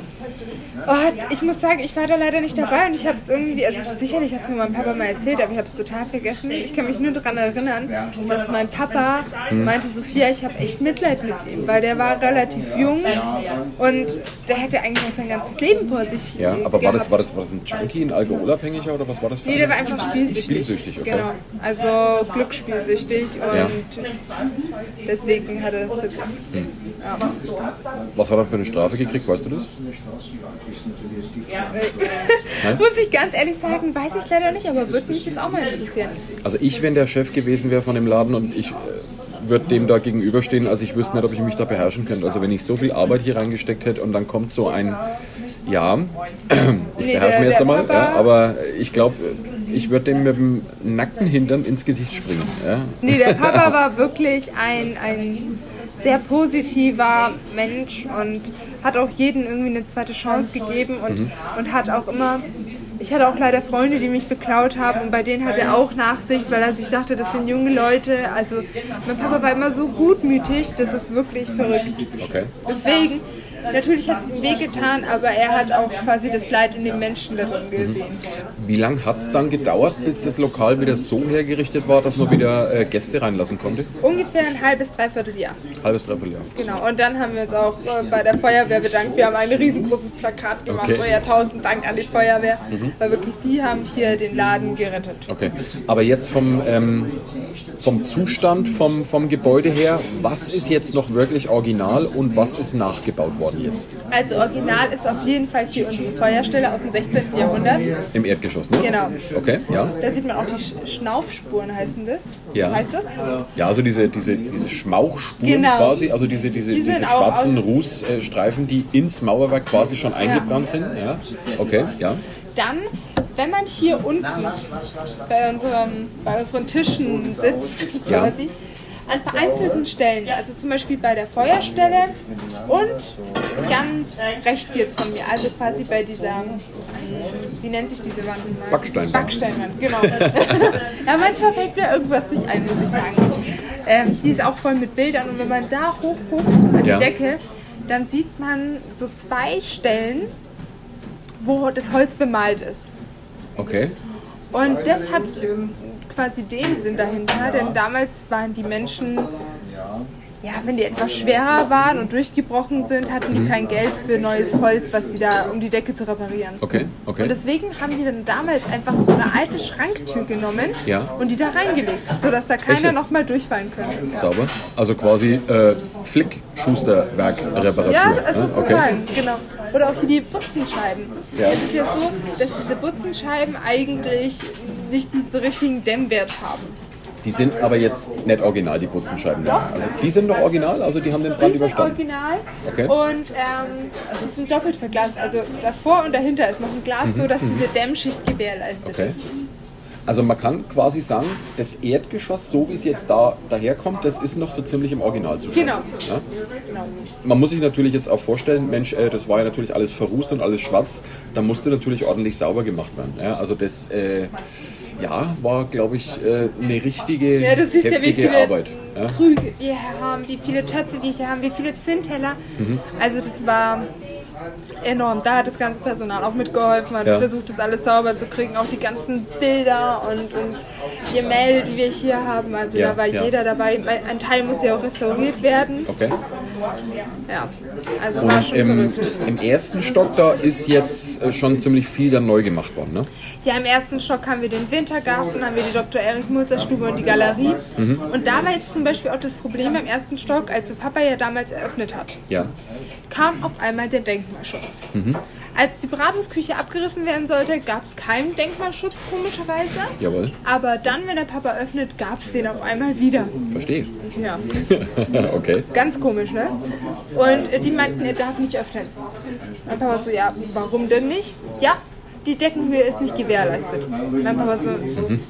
Oh, ich muss sagen, ich war da leider nicht dabei und ich habe es irgendwie, also ich, sicherlich hat es mir mein Papa mal erzählt, aber ich habe es total vergessen. Ich kann mich nur daran erinnern, dass mein Papa meinte, Sophia, ich habe echt Mitleid mit ihm, weil der war relativ jung und der hätte eigentlich noch sein ganzes Leben vor sich Ja, aber war das, war, das, war das ein Junkie, ein Alkoholabhängiger oder was war das für Nee, ein? der war einfach spielsüchtig. Spielsüchtig, okay. Genau. Also glücksspielsüchtig und Ja. deswegen hat er das bekommen. Ja. Was hat er für eine Strafe gekriegt, weißt du das? Muss ich ganz ehrlich sagen, weiß ich leider nicht, aber würde mich jetzt auch mal interessieren. Also ich, wenn der Chef gewesen wäre von dem Laden und ich äh, würde dem da gegenüberstehen, also ich wüsste nicht, ob ich mich da beherrschen könnte. Also wenn ich so viel Arbeit hier reingesteckt hätte und dann kommt so ein, ja, ich beherrsche mir jetzt einmal, ja, aber ich glaube, ich würde dem mit dem nackten Hintern ins Gesicht springen. Ja? Nee, der Papa war wirklich ein, ein sehr positiver Mensch und hat auch jedem irgendwie eine zweite Chance gegeben und, und hat auch immer. Ich hatte auch leider Freunde, die mich beklaut haben und bei denen hat er auch Nachsicht, weil er sich dachte, das sind junge Leute. Also mein Papa war immer so gutmütig, das ist wirklich verrückt. Okay. Deswegen, natürlich hat es ihm wehgetan, aber er hat auch quasi das Leid in den Menschen da drin gesehen. Wie lange hat es dann gedauert, bis das Lokal wieder so hergerichtet war, dass man wieder äh, Gäste reinlassen konnte? Ungefähr ein halbes, dreiviertel Jahr. Halbes, dreiviertel Jahr. Genau, und dann haben wir uns auch äh, bei der Feuerwehr bedankt. Wir haben ein riesengroßes Plakat gemacht. Okay. Ja, tausend Dank an die Feuerwehr, weil wirklich sie haben hier den Laden gerettet. Okay, aber jetzt vom, ähm, vom Zustand vom, vom Gebäude her, was ist jetzt noch wirklich original und was ist nachgebaut worden jetzt? Also original ist auf jeden Fall hier unsere Feuerstelle aus dem 16. Jahrhundert. Im Erdgeschoss, ne? Genau. Okay, ja. Da sieht man auch die Sch Schnaufspuren, heißen das? Ja. Heißt das? Ja, also diese, diese, diese Schmauchspuren Genau. quasi, also diese, diese, Die diese schwarzen Rußstreifen, die ins Mauerwerk quasi schon eingebrannt sind. Ja. Okay, ja. Dann, wenn man hier unten bei, unserem, bei unseren Tischen sitzt, Ja. quasi, an vereinzelten Stellen, also zum Beispiel bei der Feuerstelle und ganz rechts jetzt von mir, also quasi bei dieser, wie nennt sich diese Wand? Backsteinwand. Backsteinwand, genau. ja, manchmal fällt mir irgendwas nicht ein, muss ich sagen. Ähm, die ist auch voll mit Bildern und wenn man da hochguckt an Ja. die Decke, dann sieht man so zwei Stellen, wo das Holz bemalt ist. Okay. Und das hat quasi den Sinn dahinter, denn damals waren die Menschen ja, wenn die etwas schwerer waren und durchgebrochen sind, hatten die kein Geld für neues Holz, was sie da um die Decke zu reparieren. Okay, okay. Und deswegen haben die dann damals einfach so eine alte Schranktür genommen Ja. und die da reingelegt, sodass da keiner nochmal durchfallen könnte. Sauber. Also quasi äh, Flick-Schusterwerk-Reparatur. Ja, ne? also sozusagen, genau. Oder auch hier die Butzenscheiben. Ja. Es ist ja so, dass diese Butzenscheiben eigentlich nicht diesen richtigen Dämmwert haben. Die sind aber jetzt nicht original, die Butzenscheiben. ne? Doch. Also die sind noch original, also die haben den Die Brand sind überstanden. original Okay. und ähm, also es sind doppelt verglast. Also davor und dahinter ist noch ein Glas, so dass diese Dämmschicht gewährleistet Mhm. Okay. ist. Also man kann quasi sagen, das Erdgeschoss, so wie es jetzt da daherkommt, das ist noch so ziemlich im Originalzustand. Genau. Ja? genau. Man muss sich natürlich jetzt auch vorstellen, Mensch, äh, das war ja natürlich alles verrußt und alles schwarz, da musste natürlich ordentlich sauber gemacht werden. Ja? Also das äh, ja, war, glaube ich, äh, eine richtige Ja, du siehst ja, wie heftige viele Arbeit. Ja? Krüge wir haben, wie viele Töpfe wir hier haben, wie viele Zinnteller. Mhm. Also das war enorm. Da hat das ganze Personal auch mitgeholfen, hat Ja. versucht, das alles sauber zu kriegen. Auch die ganzen Bilder und, und Gemälde, die wir hier haben. Also Ja, da war ja. jeder dabei. Ein Teil musste ja auch restauriert werden. Okay. Ja, also war Und schon im, verrückt. im ersten Stock da ist jetzt äh, schon ziemlich viel dann neu gemacht worden, ne? Ja, im ersten Stock haben wir den Wintergarten, haben wir die Dr. Erich Mulzer Stube und die Galerie. Mhm. Und da war jetzt zum Beispiel auch das Problem im ersten Stock, als der Papa ja damals eröffnet hat, Ja. kam auf einmal der Denkmalschutz. Mhm. Als die Bratwurstküche abgerissen werden sollte, gab es keinen Denkmalschutz, komischerweise. Jawohl. Aber dann, wenn der Papa öffnet, gab es den auf einmal wieder. Verstehe. Ja, okay. ganz komisch, ne? Und die meinten, er darf nicht öffnen. Mein Papa so, ja, warum denn nicht? Ja, die Deckenhöhe ist nicht gewährleistet. Mein Papa so, Mhm.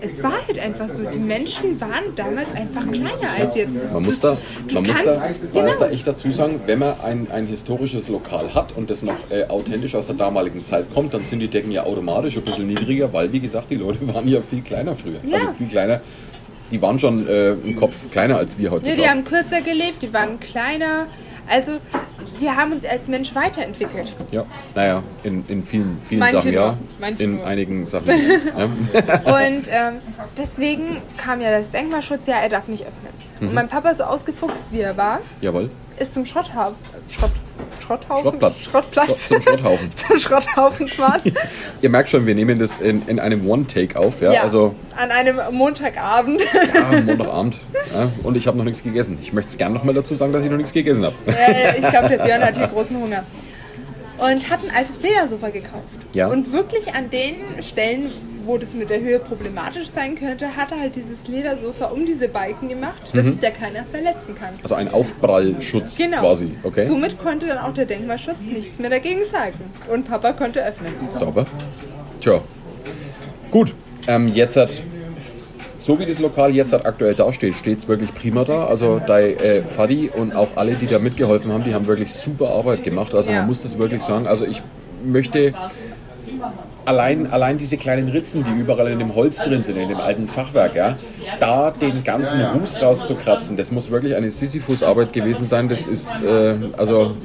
es war halt einfach so. Die Menschen waren damals einfach kleiner als jetzt. Man muss da, man muss da, man genau. muss da echt dazu sagen, wenn man ein, ein historisches Lokal hat und das noch äh, authentisch aus der damaligen Zeit kommt, dann sind die Decken ja automatisch ein bisschen niedriger, weil, wie gesagt, die Leute waren ja viel kleiner früher. Ja. Also viel kleiner. Die waren schon äh, im Kopf kleiner als wir Ja, heutzutage. die haben kürzer gelebt, die waren kleiner. Also, wir haben uns als Mensch weiterentwickelt. ja, naja, in, in vielen, vielen Manche Sachen ja, nur, manche in nur. einigen Sachen ja. Und ähm, deswegen kam ja das Denkmalschutz, ja, er darf nicht öffnen. Mhm. Und mein Papa, so ausgefuchst wie er war, Jawohl. ist zum Schrotthaufen. Schrott, Schrotthaufen? Schrottplatz. Schrottplatz. Zum Schrotthaufen. zum Schrotthaufen gefahren. Ihr merkt schon, wir nehmen das in, in einem One-Take auf. Ja? Ja, Also an einem Montagabend. ja, Montagabend. Ja? Und ich habe noch nichts gegessen. Ich möchte es gerne noch mal dazu sagen, dass ich noch nichts gegessen habe. Äh, ich glaube, der Björn hat hier großen Hunger. Und hat ein altes Ledersofa gekauft. Ja. Und wirklich an den Stellen, wo das mit der Höhe problematisch sein könnte, hat er halt dieses Ledersofa um diese Balken gemacht, dass Mhm. sich da keiner verletzen kann. Also ein Aufprallschutz Genau. quasi. Okay. Somit konnte dann auch der Denkmalschutz nichts mehr dagegen sagen. Und Papa konnte öffnen. Sauber. Tja. Gut. Ähm, jetzt hat, so wie das Lokal jetzt hat aktuell dasteht, steht es wirklich prima da. Also dein äh, Fadi und auch alle, die da mitgeholfen haben, die haben wirklich super Arbeit gemacht. Also Ja. man muss das wirklich sagen. Also ich möchte allein, allein diese kleinen Ritzen, die überall in dem Holz drin sind, in dem alten Fachwerk, ja, da den ganzen Ruß rauszukratzen, das muss wirklich eine Sisyphus-Arbeit gewesen sein. Das ist, äh, also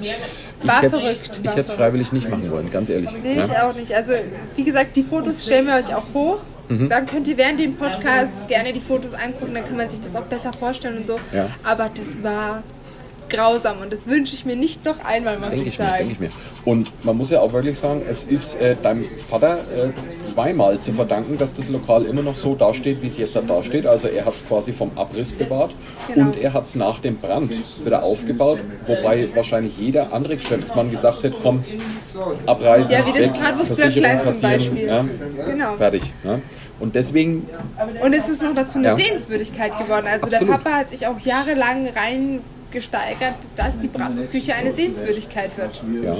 ich hätte es freiwillig nicht machen wollen, ganz ehrlich. Nee, ja. ich auch nicht. Also, wie gesagt, die Fotos stellen wir euch auch hoch. Mhm. Dann könnt ihr während dem Podcast gerne die Fotos angucken, dann kann man sich das auch besser vorstellen und so. Ja. Aber das war grausam und das wünsche ich mir nicht noch einmal, muss Denke ich ich mir, sagen. denke ich mir. Und man muss ja auch wirklich sagen, es ist äh, deinem Vater äh, zweimal zu verdanken, dass das Lokal immer noch so dasteht, wie es jetzt da steht. Also er hat es quasi vom Abriss bewahrt Genau. und er hat es nach dem Brand wieder aufgebaut, wobei wahrscheinlich jeder andere Geschäftsmann gesagt hätte, komm, abreißen, Ja, wie das Bratwurstglöcklein Versicherung zum Beispiel. Ja, Genau. fertig. Ja. Und deswegen, Und es ist noch dazu eine Ja. Sehenswürdigkeit geworden. Also Absolut. der Papa hat sich auch jahrelang reingesteigert, dass die Bratwurstküche eine Sehenswürdigkeit wird. ja,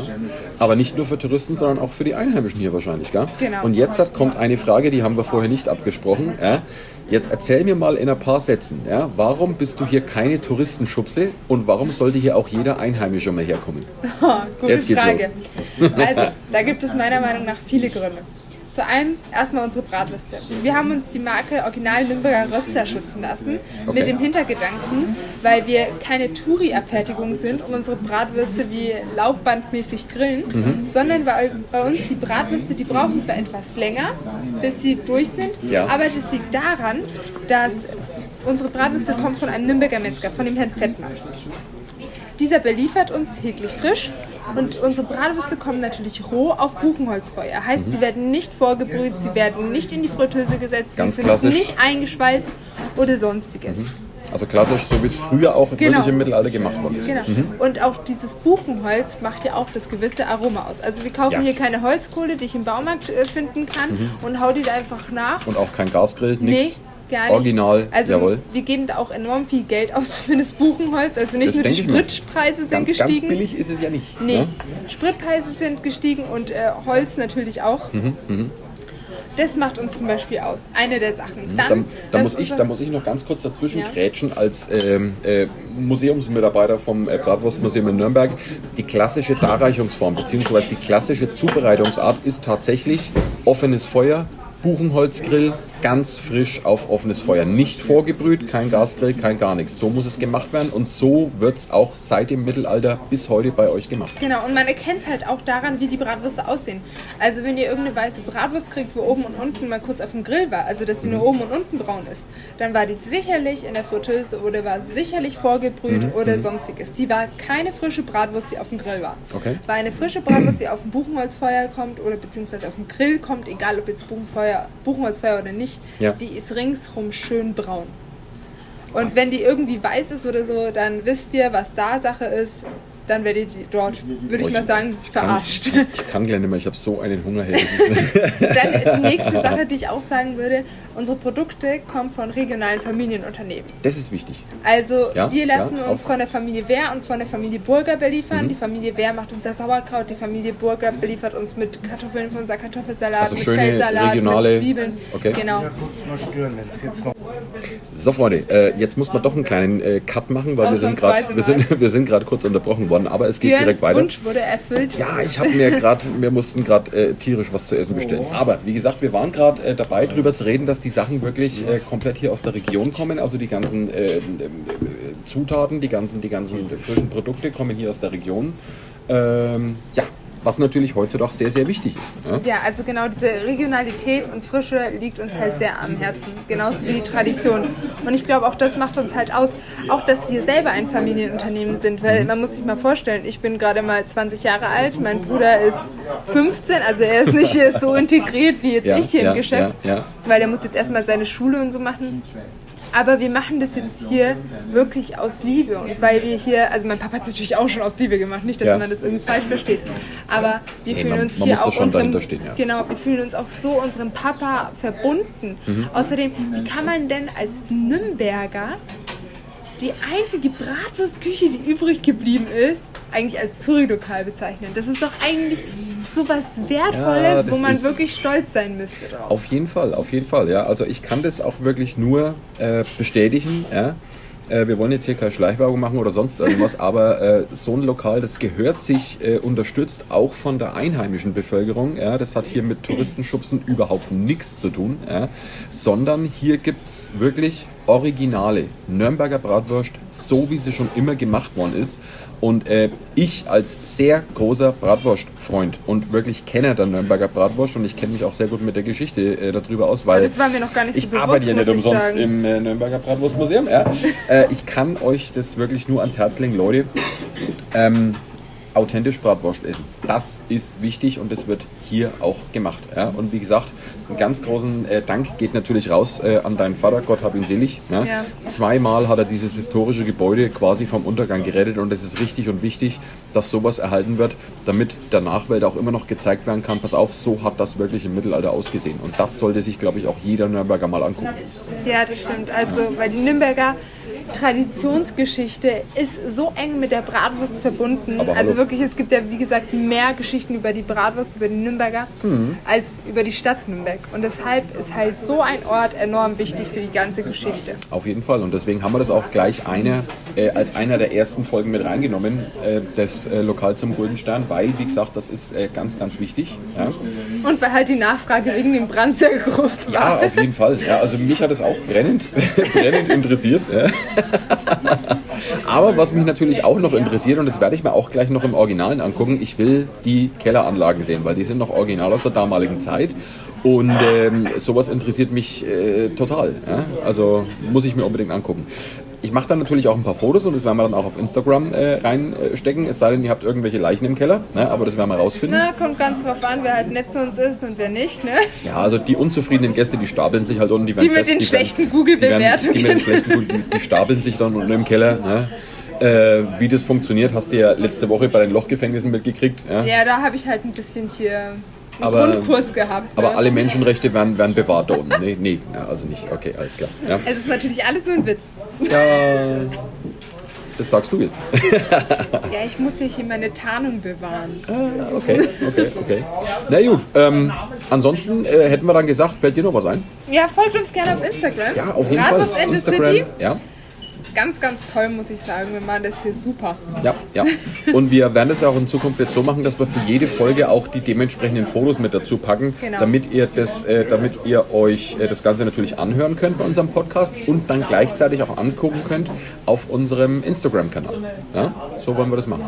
aber nicht nur für Touristen, sondern auch für die Einheimischen hier wahrscheinlich, gell? Genau. Und jetzt hat, kommt eine Frage, die haben wir vorher nicht abgesprochen. Ja? Jetzt erzähl mir mal in ein paar Sätzen, ja, warum bist du hier keine Touristenschubse und warum sollte hier auch jeder Einheimische mal herkommen? Oh, gute Jetzt geht's Frage. Also, da gibt es meiner Meinung nach viele Gründe. Zu einem erstmal unsere Bratwürste. Wir haben uns die Marke Original Nürnberger Röstler schützen lassen, Okay. mit dem Hintergedanken, weil wir keine Touri-Abfertigung sind und unsere Bratwürste wie laufbandmäßig grillen, Mhm. sondern bei, bei uns die Bratwürste, die brauchen zwar etwas länger, bis sie durch sind, Ja. aber das liegt daran, dass unsere Bratwürste kommen von einem Nürnberger Metzger, von dem Herrn Fettner. Dieser beliefert uns täglich frisch und unsere Bratwürste kommen natürlich roh auf Buchenholzfeuer. Heißt, Mhm. sie werden nicht vorgebrüht, sie werden nicht in die Fritteuse gesetzt, Ganz sie sind klassisch. nicht eingeschweißt oder sonstiges. Also klassisch, so wie es früher auch Genau. wirklich im Mittelalter gemacht worden ist. Genau. Und auch dieses Buchenholz macht ja auch das gewisse Aroma aus. Also wir kaufen Ja. Mhm. hier keine Holzkohle, die ich im Baumarkt äh, finden kann und hau die da einfach nach. Und auch kein Gasgrill, Nee, nichts. nicht. Original, Also jawohl. wir geben da auch enorm viel Geld aus für das Buchenholz. Also nicht Das nur die. Spritpreise sind Ganz, gestiegen. ganz billig ist es ja nicht. Nee, Ne? Spritpreise sind gestiegen und äh, Holz natürlich auch. Mhm, Das macht uns zum Beispiel aus. Eine der Sachen. Dann, Da, da, muss ich, da muss ich noch ganz kurz dazwischen Ja. grätschen als ähm, äh, Museumsmitarbeiter vom äh, Bratwurstmuseum in Nürnberg. Die klassische Darreichungsform bzw. die klassische Zubereitungsart ist tatsächlich offenes Feuer, Buchenholzgrill, ganz frisch auf offenes Feuer. Nicht vorgebrüht, kein Gasgrill, kein gar nichts. So muss es gemacht werden und so wird es auch seit dem Mittelalter bis heute bei euch gemacht. Genau, und man erkennt es halt auch daran, wie die Bratwürste aussehen. Also wenn ihr irgendeine weiße Bratwurst kriegt, wo oben und unten mal kurz auf dem Grill war, also dass sie Mhm. nur oben und unten braun ist, dann war die sicherlich in der Fritteuse oder war sicherlich vorgebrüht Mhm, oder sonstiges. Die war keine frische Bratwurst, die auf dem Grill war. Okay. War eine frische Bratwurst, die auf dem Buchenholzfeuer kommt oder beziehungsweise auf dem Grill kommt, egal ob jetzt Buchenfeuer, Buchenholzfeuer oder nicht, Ja. die ist ringsrum schön braun. Und wenn die irgendwie weiß ist oder so, dann wisst ihr, was da Sache ist. Dann werdet ihr dort, würde ich mal sagen, kann, verarscht. Ich kann gleich nicht mehr, ich habe so einen Hunger. Hey, das ist, Dann die nächste Sache, die ich auch sagen würde, unsere Produkte kommen von regionalen Familienunternehmen. das ist wichtig. Also Ja, wir lassen ja, uns von der Familie Wehr und von der Familie Burger Mhm. beliefern. Die Familie Wehr macht unser Sauerkraut, die Familie Burger beliefert uns mit Kartoffeln von unser Kartoffelsalat, Also mit schöne Feldsalat, regionale- mit Zwiebeln. Okay. Genau. Ja, kurz mal stören, wenn es jetzt noch. So Freunde, äh, jetzt muss man doch einen kleinen äh, Cut machen, weil wir sind gerade wir sind, wir sind gerade kurz unterbrochen worden, aber es geht Björns direkt weiter. Wunsch wurde erfüllt. Ja, ich habe mir gerade, wir mussten gerade äh, tierisch was zu essen bestellen. Aber wie gesagt, wir waren gerade äh, dabei, drüber zu reden, dass die Sachen wirklich äh, komplett hier aus der Region kommen. Also die ganzen äh, Zutaten, die ganzen, die ganzen frischen Produkte kommen hier aus der Region. Ähm, ja, was natürlich heutzutage sehr, sehr wichtig ist. Ja? Ja, also genau diese Regionalität und Frische liegt uns halt sehr am Herzen, genauso wie die Tradition. Und ich glaube, auch das macht uns halt aus, auch dass wir selber ein Familienunternehmen sind, weil man muss sich mal vorstellen, ich bin gerade mal 20 Jahre alt, mein Bruder ist 15, also er ist nicht so integriert wie jetzt Ja, ich hier ja, im Geschäft, ja. weil er muss jetzt erstmal seine Schule und so machen. Aber wir machen das jetzt hier wirklich aus Liebe und weil wir hier, also mein Papa hat es natürlich auch schon aus Liebe gemacht, nicht, dass Ja. man das irgendwie falsch versteht, aber wir Nee, fühlen man- uns man hier auch unserem, ja. genau, wir fühlen uns auch so unserem Papa verbunden. Mhm. Außerdem, wie kann man denn als Nürnberger die einzige Bratwurstküche, die übrig geblieben ist, eigentlich als Touri-Lokal bezeichnen? Das ist doch eigentlich so was Wertvolles, Ja, wo man wirklich stolz sein müsste drauf. Auf jeden Fall, auf jeden Fall. Ja. Also ich kann das auch wirklich nur äh, bestätigen. Ja. Äh, wir wollen jetzt hier keine Schleichwerbung machen oder sonst irgendwas, aber äh, so ein Lokal, das gehört sich äh, unterstützt auch von der einheimischen Bevölkerung. Ja. Das hat hier mit Touristenschubsen überhaupt nichts zu tun, ja. sondern hier gibt es wirklich originale Nürnberger Bratwurst, so wie sie schon immer gemacht worden ist. Und äh, ich als sehr großer Bratwurstfreund und wirklich Kenner der Nürnberger Bratwurst und ich kenne mich auch sehr gut mit der Geschichte äh, darüber aus, weil das war mir noch gar nicht so ich bewusst, arbeite ja nicht ich umsonst sagen. im äh, Nürnberger Bratwurstmuseum. Ja. äh, ich kann euch das wirklich nur ans Herz legen, Leute. Ähm, authentisch Bratwurst essen. Das ist wichtig und das wird hier auch gemacht. Ja? Und wie gesagt, einen ganz großen äh, Dank geht natürlich raus äh, an deinen Vater, Gott hab ihn selig. Ja? Ja. Zweimal hat er dieses historische Gebäude quasi vom Untergang gerettet und es ist richtig und wichtig, dass sowas erhalten wird, damit der Nachwelt auch immer noch gezeigt werden kann, pass auf, so hat das wirklich im Mittelalter ausgesehen. Und das sollte sich, glaube ich, auch jeder Nürnberger mal angucken. Ja, das stimmt. Also, weil die Nürnberger Traditionsgeschichte ist so eng mit der Bratwurst verbunden. Also wirklich, es gibt ja, wie gesagt, mehr Geschichten über die Bratwurst, über die Nürnberger, Mhm. als über die Stadt Nürnberg. Und deshalb ist halt so ein Ort enorm wichtig für die ganze Geschichte. Auf jeden Fall. Und deswegen haben wir das auch gleich eine, äh, als einer der ersten Folgen mit reingenommen, äh, das äh, Lokal zum Golden Stern, weil, wie gesagt, das ist äh, ganz, ganz wichtig. Ja. Und weil halt die Nachfrage wegen dem Brand sehr groß ja, war. auf jeden Fall. Ja, also mich hat es auch brennend, brennend interessiert. Ja. Aber was mich natürlich auch noch interessiert, und das werde ich mir auch gleich noch im Originalen angucken, ich will die Kelleranlagen sehen, weil die sind noch original aus der damaligen Zeit. Und ähm, sowas interessiert mich äh, total. Ja? Also muss ich mir unbedingt angucken. Ich mache dann natürlich auch ein paar Fotos und das werden wir dann auch auf Instagram äh, reinstecken. Es sei denn, ihr habt irgendwelche Leichen im Keller, ne? aber das werden wir rausfinden. Na, kommt ganz drauf an, wer halt nett zu uns ist und wer nicht, ne? Ja, also die unzufriedenen Gäste, die stapeln sich halt unten. Die, werden Die mit den die schlechten Google-Bewertungen. Die, mit den schlechten Google, die, die stapeln sich dann unten im Keller. Ne? Äh, wie das funktioniert, hast du ja letzte Woche bei den Lochgefängnissen mitgekriegt. Ja? Ja, da habe ich halt ein bisschen hier Aber- Grundkurs gehabt. Aber ne? alle Menschenrechte werden, werden bewahrt da unten. Nee, nee, also nicht. Okay, alles klar. Ja. Es ist natürlich alles nur ein Witz. ja, das sagst du jetzt. Ja, ich muss ja hier meine Tarnung bewahren. Ah, okay, okay, okay. Na gut, ähm, ansonsten äh, hätten wir dann gesagt, fällt dir noch was ein? Ja, folgt uns gerne auf Instagram. Ja, auf jeden Bratwurst Fall. the Instagram. City. Ja, Ganz, ganz toll, muss ich sagen. Wir machen das hier super. ja, ja. Und wir werden das ja auch in Zukunft jetzt so machen, dass wir für jede Folge auch die dementsprechenden Fotos mit dazu packen, Genau. damit ihr das, äh, damit ihr euch äh, das Ganze natürlich anhören könnt bei unserem Podcast und dann gleichzeitig auch angucken könnt auf unserem Instagram-Kanal. Ja? So wollen wir das machen.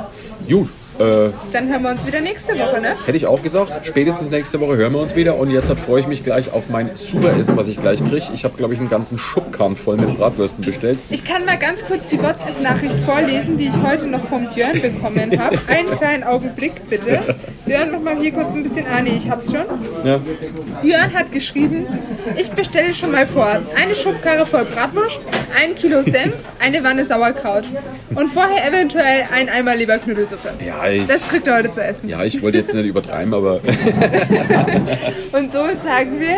Gut. Äh, Dann hören wir uns wieder nächste Woche, ne? Hätte ich auch gesagt, spätestens nächste Woche hören wir uns wieder. Und jetzt freue ich mich gleich auf mein Superessen, was ich gleich kriege. Ich habe, glaube ich, einen ganzen Schubkarren voll mit Bratwürsten bestellt. Ich kann mal ganz kurz die WhatsApp-Nachricht vorlesen, die ich heute noch vom Björn bekommen habe. Einen kleinen Augenblick, bitte. Björn, mach mal hier kurz ein bisschen. Ah, nee, ich hab's schon. Ja. Björn hat geschrieben, ich bestelle schon mal vor. Eine Schubkarre voll Bratwurst, ein Kilo Senf, eine Wanne Sauerkraut. Und vorher eventuell ein Eimer Leberknödelsuppe. Ja, ich, Das kriegt er heute zu essen. ja, ich wollte jetzt nicht übertreiben, aber Und somit sagen wir,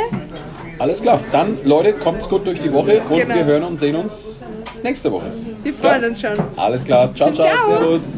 alles klar. Dann, Leute, kommt's gut durch die Woche und Genau. wir hören und sehen uns nächste Woche. wir freuen uns schon. Alles klar. Ciao, ciao. Ciao. Servus.